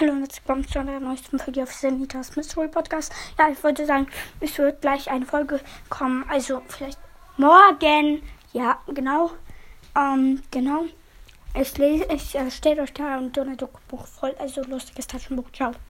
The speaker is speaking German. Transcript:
Hallo und herzlich willkommen zu einer neuesten Folge auf Senitas Mystery Podcast. Ja, ich wollte sagen, es wird gleich eine Folge kommen, also vielleicht morgen. Ja, genau. Ähm, genau. Ich lese, ich äh, stelle euch da ein Donnerbuch voll, also lustiges Taschenbuch. Ciao.